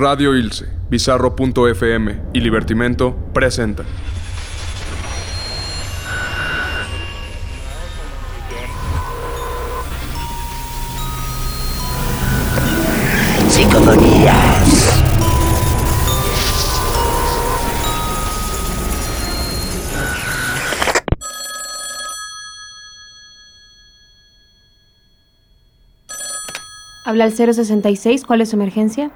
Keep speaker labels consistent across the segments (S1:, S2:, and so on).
S1: Radio Ilse, Bizarro.fm y Libertimento presentan.
S2: Psicofonías.
S3: Habla al 066, ¿cuál es su emergencia?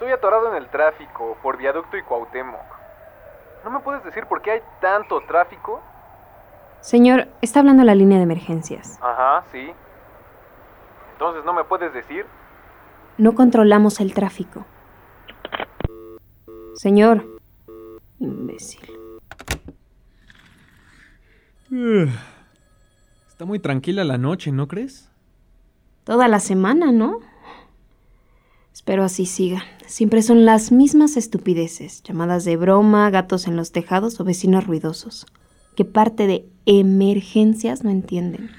S4: Eh, estoy atorado en el tráfico por viaducto y Cuauhtémoc. ¿No me puedes decir por qué hay tanto tráfico?
S3: Señor, está hablando la línea de emergencias.
S4: Ajá, sí. Entonces, ¿no me puedes decir?
S3: No controlamos el tráfico. Señor. Imbécil.
S5: Está muy tranquila la noche, ¿no crees?
S3: Toda la semana, ¿no? Espero así siga. Siempre son las mismas estupideces, llamadas de broma, gatos en los tejados o vecinos ruidosos. ¿Qué parte de emergencias no entienden?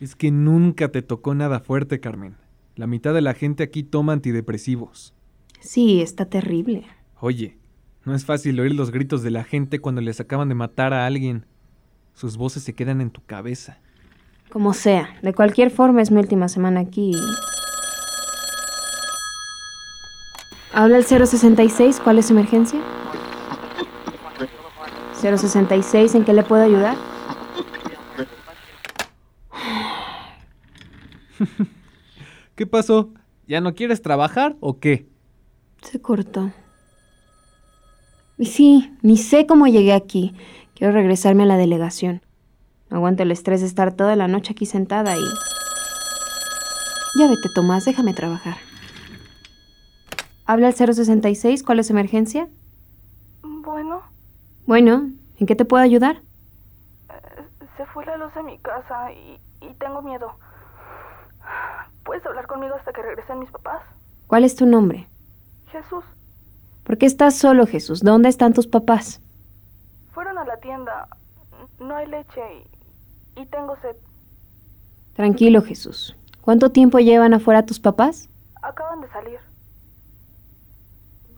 S5: Es que nunca te tocó nada fuerte, Carmen. La mitad de la gente aquí toma antidepresivos.
S3: Sí, está terrible.
S5: Oye, no es fácil oír los gritos de la gente cuando les acaban de matar a alguien. Sus voces se quedan en tu cabeza.
S3: Como sea, de cualquier forma es mi última semana aquí. Habla el 066, ¿cuál es su emergencia? 066, ¿en qué le puedo ayudar?
S5: ¿Qué pasó? ¿Ya no quieres trabajar o qué?
S3: Se cortó. Y sí, ni sé cómo llegué aquí. Quiero regresarme a la delegación. No aguanto el estrés de estar toda la noche aquí sentada y... Ya vete, Tomás, déjame trabajar. Habla el 066, ¿cuál es su emergencia?
S6: Bueno,
S3: Bueno, ¿en qué te puedo ayudar?
S6: se fue la luz de mi casa y, y tengo miedo. ¿Puedes hablar conmigo hasta que regresen mis papás?
S3: ¿Cuál es tu nombre?
S6: Jesús,
S3: ¿Por qué estás solo, Jesús? ¿Dónde están tus papás?
S6: fueron a la tienda. No hay leche y, y tengo sed.
S3: Tranquilo, Jesús. ¿Cuánto tiempo llevan afuera tus papás?
S6: Acaban de salir.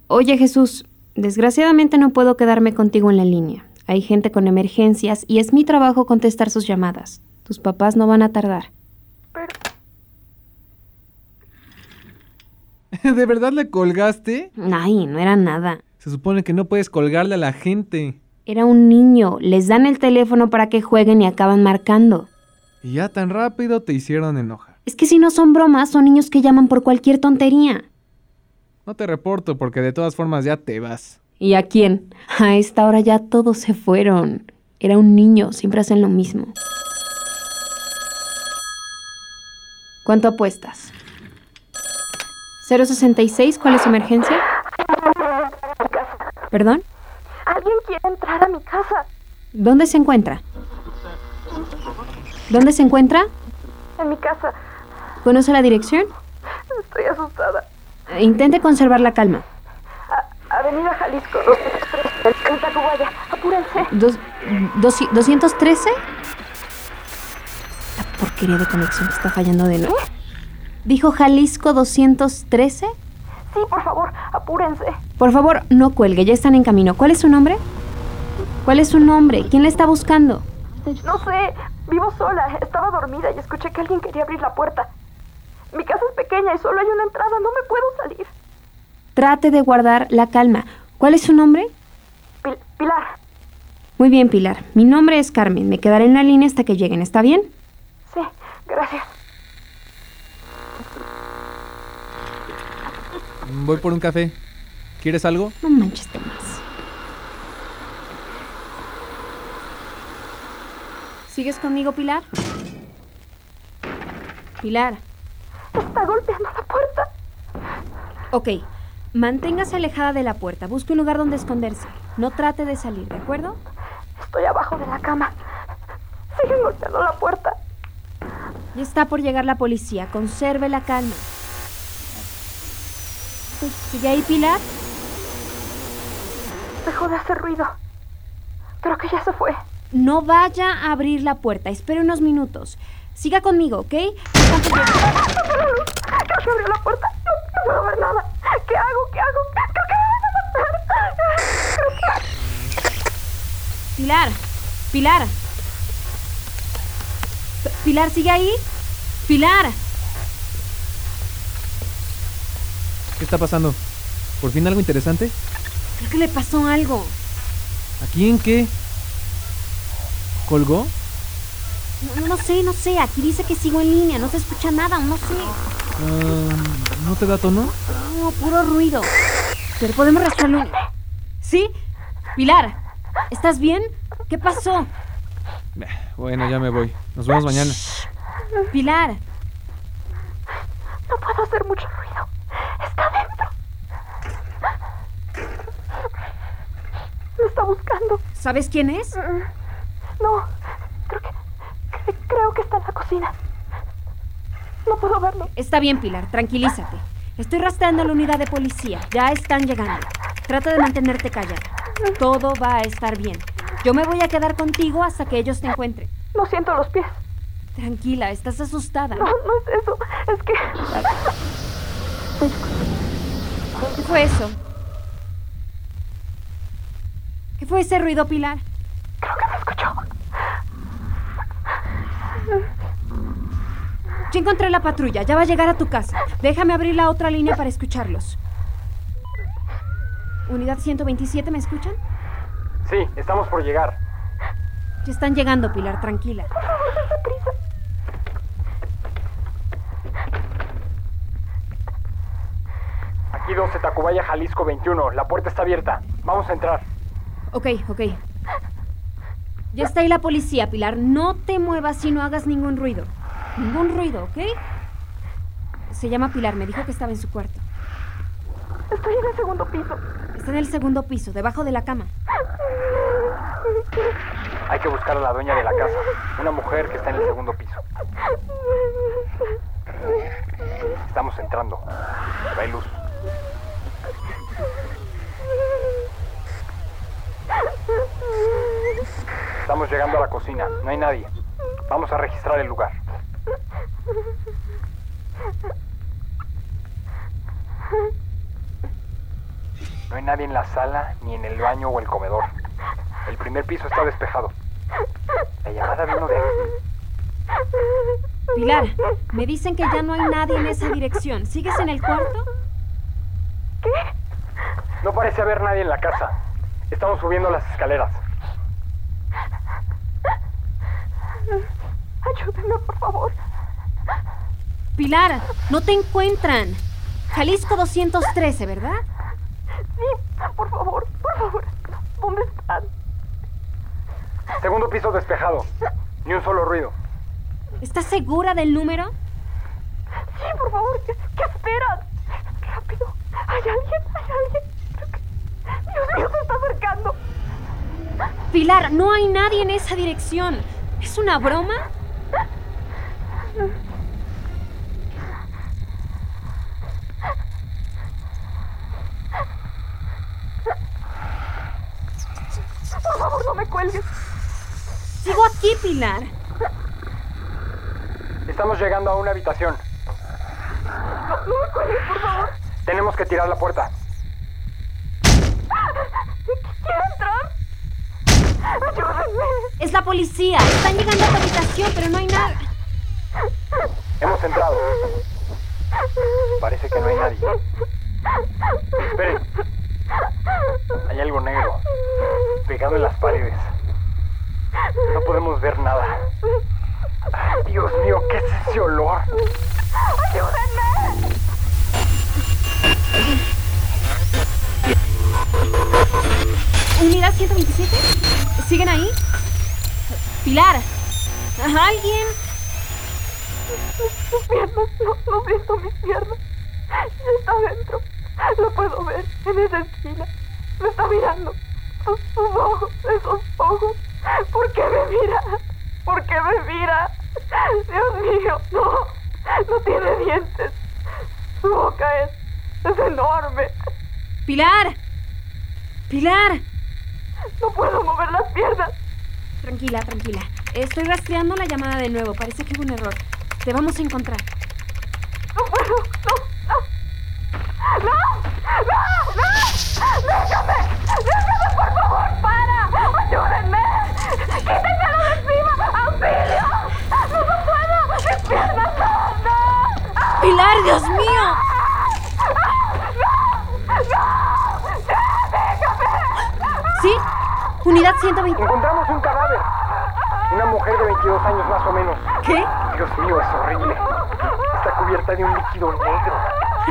S3: Oye, Jesús, desgraciadamente no puedo quedarme contigo en la línea. Hay gente con emergencias y es mi trabajo contestar sus llamadas. Tus papás no van a tardar.
S6: Pero
S5: ¿De verdad le colgaste?
S3: Ay, no era nada.
S5: Se supone que no puedes colgarle a la gente.
S3: Era un niño. Les dan el teléfono para que jueguen y acaban marcando.
S5: Y ya tan rápido te hicieron enojar.
S3: Es que si no son bromas, son niños que llaman por cualquier tontería.
S5: No te reporto porque de todas formas ya te vas.
S3: ¿Y a quién? A esta hora ya todos se fueron. Era un niño, siempre hacen lo mismo. ¿Cuánto apuestas? 066, ¿cuál es su emergencia? ¿Perdón?
S6: alguien quiere entrar a mi casa.
S3: ¿Dónde se encuentra? ¿Dónde se encuentra?
S6: En mi casa.
S3: ¿Conoce la dirección?
S6: Estoy asustada.
S3: Intente conservar la calma.
S6: A- Avenida Jalisco, 203, en Tacubaya. Apúrense.
S3: Dos, doci- ¿213? La porquería de conexión está fallando de nuevo. ¿Dijo Jalisco 213?
S6: Sí, por favor, apúrense.
S3: Por favor, no cuelgue, ya están en camino. ¿Cuál es su nombre? ¿Cuál es su nombre? ¿Quién le está buscando?
S6: No sé, vivo sola. Estaba dormida y escuché que alguien quería abrir la puerta. Mi casa es pequeña y solo hay una entrada. No me puedo salir.
S3: Trate de guardar la calma. ¿Cuál es su nombre?
S6: Pil- Pilar.
S3: Muy bien, Pilar. Mi nombre es Carmen. Me quedaré en la línea hasta que lleguen. ¿Está bien?
S6: Sí, gracias.
S5: Voy por un café. ¿Quieres algo?
S3: No manches, Tomás. ¿Sigues conmigo, Pilar? Pilar.
S6: Está golpeando la puerta.
S3: Ok. Manténgase alejada de la puerta. Busque un lugar donde esconderse. No trate de salir, ¿de acuerdo?
S6: Estoy abajo de la cama. Siguen golpeando la puerta.
S3: Ya está por llegar la policía. Conserve la calma. ¿Sigue ahí, Pilar?
S6: Dejó de hacer ruido. Creo que ya se fue.
S3: No vaya a abrir la puerta. Espere unos minutos. Siga conmigo, ¿ok? Llegue-
S6: Creo que abrió la puerta. No, no
S3: ¿Qué hago? ¿Qué hago? Creo que me a matar. Pilar, Pilar. Pilar, ¿sigue ahí? Pilar.
S5: ¿Qué está pasando? ¿Por fin algo interesante?
S3: Creo que le pasó algo.
S5: ¿A quién qué? ¿Colgó?
S3: No, no, sé, no sé. Aquí dice que sigo en línea. No se escucha nada, no sé.
S5: Ah, ¿No te da tono?
S3: No, puro ruido. Pero podemos rastrearlo. un- ¿Sí? Pilar, ¿estás bien? ¿Qué pasó?
S5: Bueno, ya me voy. Nos vemos mañana.
S3: Pilar,
S6: No puedo hacer mucho ruido. Está dentro. Me está buscando.
S3: ¿sabes quién es?
S6: Mm, No, creo que, cre- creo que está en la cocina. No puedo verlo.
S3: Está bien, Pilar, tranquilízate. Estoy rastreando la unidad de policía. Ya están llegando. Trata de mantenerte callada. Todo va a estar bien. Yo me voy a quedar contigo hasta que ellos te encuentren.
S6: No siento los pies.
S3: Tranquila, estás asustada.
S6: No, no es eso. Es que...
S3: ¿Qué fue eso? ¿Qué fue ese ruido, Pilar?
S6: Creo que me escuchó.
S3: Ya encontré la patrulla, ya va a llegar a tu casa. Déjame abrir la otra línea para escucharlos. Unidad 127, ¿me escuchan?
S4: Sí, estamos por llegar.
S3: Ya están llegando, Pilar, tranquila.
S4: Aquí 12 Tacubaya, Jalisco 21. La puerta está abierta. Vamos a entrar.
S3: Ok, ok. Ya está ahí la policía, Pilar. No te muevas y no hagas ningún ruido. Ningún ruido, ¿ok? Se llama Pilar, me dijo que estaba en su cuarto.
S6: Estoy en el segundo piso.
S3: Está en el segundo piso, debajo de la cama.
S4: Hay que buscar a la dueña de la casa. Una mujer que está en el segundo piso. Estamos entrando. No hay luz. Estamos llegando a la cocina. No hay nadie. Vamos a registrar el lugar. No hay nadie en la sala, ni en el baño o el comedor. El primer piso está despejado. La llamada vino de aquí.
S3: Pilar, me dicen que ya no hay nadie en esa dirección. ¿Sigues en el cuarto?
S4: No parece haber nadie en la casa. Estamos subiendo las escaleras.
S6: Ayúdenme, por favor.
S3: Pilar, no te encuentran. Jalisco 213, ¿verdad?
S6: Sí, por favor, por favor. ¿Dónde están?
S4: Segundo piso despejado. Ni un solo ruido.
S3: ¿Estás segura del número?
S6: Sí, por favor. ¿Qué, qué esperan? Rápido. ¿Hay alguien? ¿Hay alguien? Dios mío, se está acercando.
S3: Pilar, no hay nadie en esa dirección. ¿Es una broma?
S6: Por favor, no me cuelgues.
S4: Estamos llegando a una habitación.
S6: No, no me cuelgues, por favor.
S4: Tenemos que tirar la puerta.
S6: ¿Quiere entrar? Ayúdenme.
S3: Es la policía. Están llegando a tu habitación, pero no hay nada.
S4: Hemos entrado. Parece que no hay nadie. Esperen. Hay algo negro. Pegado en las paredes. No podemos ver nada. Ay, Dios mío, ¿qué es ese olor?
S6: Ayúdenme.
S3: ¿Unidad 127? ¿Siguen ahí? Pilar. ¿Alguien?
S6: Mis piernas, no, no siento mis piernas. Ya está adentro. Lo puedo ver en esa esquina. Me está mirando. Sus, sus ojos, esos ojos. ¿Por qué me mira? ¿Por qué me mira? Dios mío, no. No tiene dientes. Su boca es, es enorme.
S3: Pilar. Pilar.
S6: No puedo mover las piernas.
S3: Tranquila, tranquila. Estoy rastreando la llamada de nuevo. Parece que hubo un error. Te vamos a encontrar.
S6: No puedo. No, no. ¡No! ¡No! ¡No! ¡Déjame! ¡Déjame, por favor! ¡Para! ¡Ayúdenme!
S3: Unidad 120.
S4: Encontramos un cadáver. Una mujer de 22 años más o menos.
S3: ¿Qué?
S4: Dios mío, es horrible. Está cubierta de un líquido negro.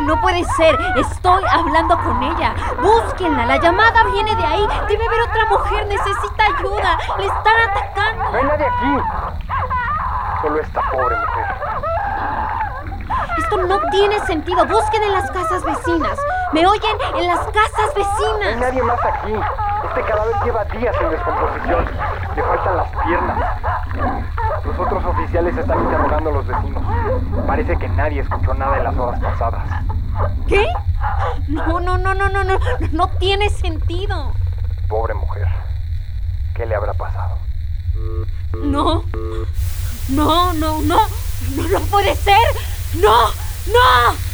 S3: No puede ser. Estoy hablando con ella. Búsquenla. La llamada viene de ahí. Debe haber otra mujer. Necesita ayuda. Le están atacando.
S4: No hay nadie aquí. Solo esta pobre mujer.
S3: Esto no tiene sentido. Busquen en las casas vecinas. ¿Me oyen? En las casas
S4: No hay
S3: vecinas.
S4: nadie más aquí. Este cadáver lleva días en descomposición. Le faltan las piernas. Los otros oficiales están interrogando a los vecinos. Parece que nadie escuchó nada en las horas pasadas.
S3: ¿Qué? No, no, no, no, no, no. No tiene sentido.
S4: Pobre mujer. ¿Qué le habrá pasado?
S3: No. No, no, no. No, no puede ser. No, no.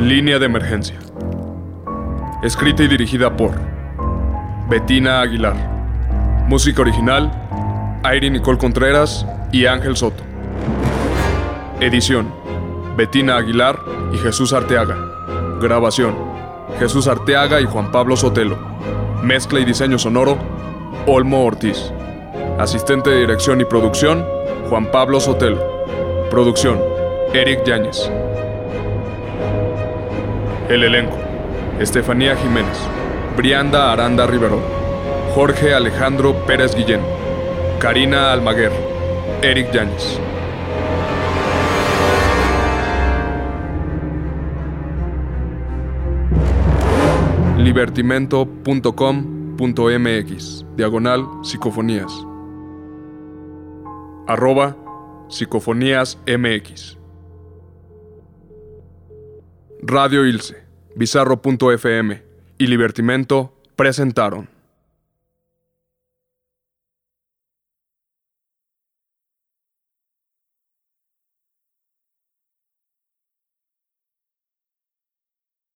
S1: Línea de emergencia. Escrita y dirigida por Betina Aguilar. Música original, Airi Nicole Contreras y Ángel Soto. Edición, Betina Aguilar y Jesús Arteaga. Grabación, Jesús Arteaga y Juan Pablo Sotelo. Mezcla y diseño sonoro, Olmo Ortiz. Asistente de dirección y producción, Juan Pablo Sotelo. Producción, Eric Yáñez. El elenco. Estefanía Jiménez. Brianda Aranda Rivero. Jorge Alejandro Pérez Guillén. Karina Almaguer. Eric Yáñez. libertimento.com.mx Diagonal Psicofonías. Arroba Psicofonías MX. Radio Ilse, Bizarro.fm y Libertimento presentaron.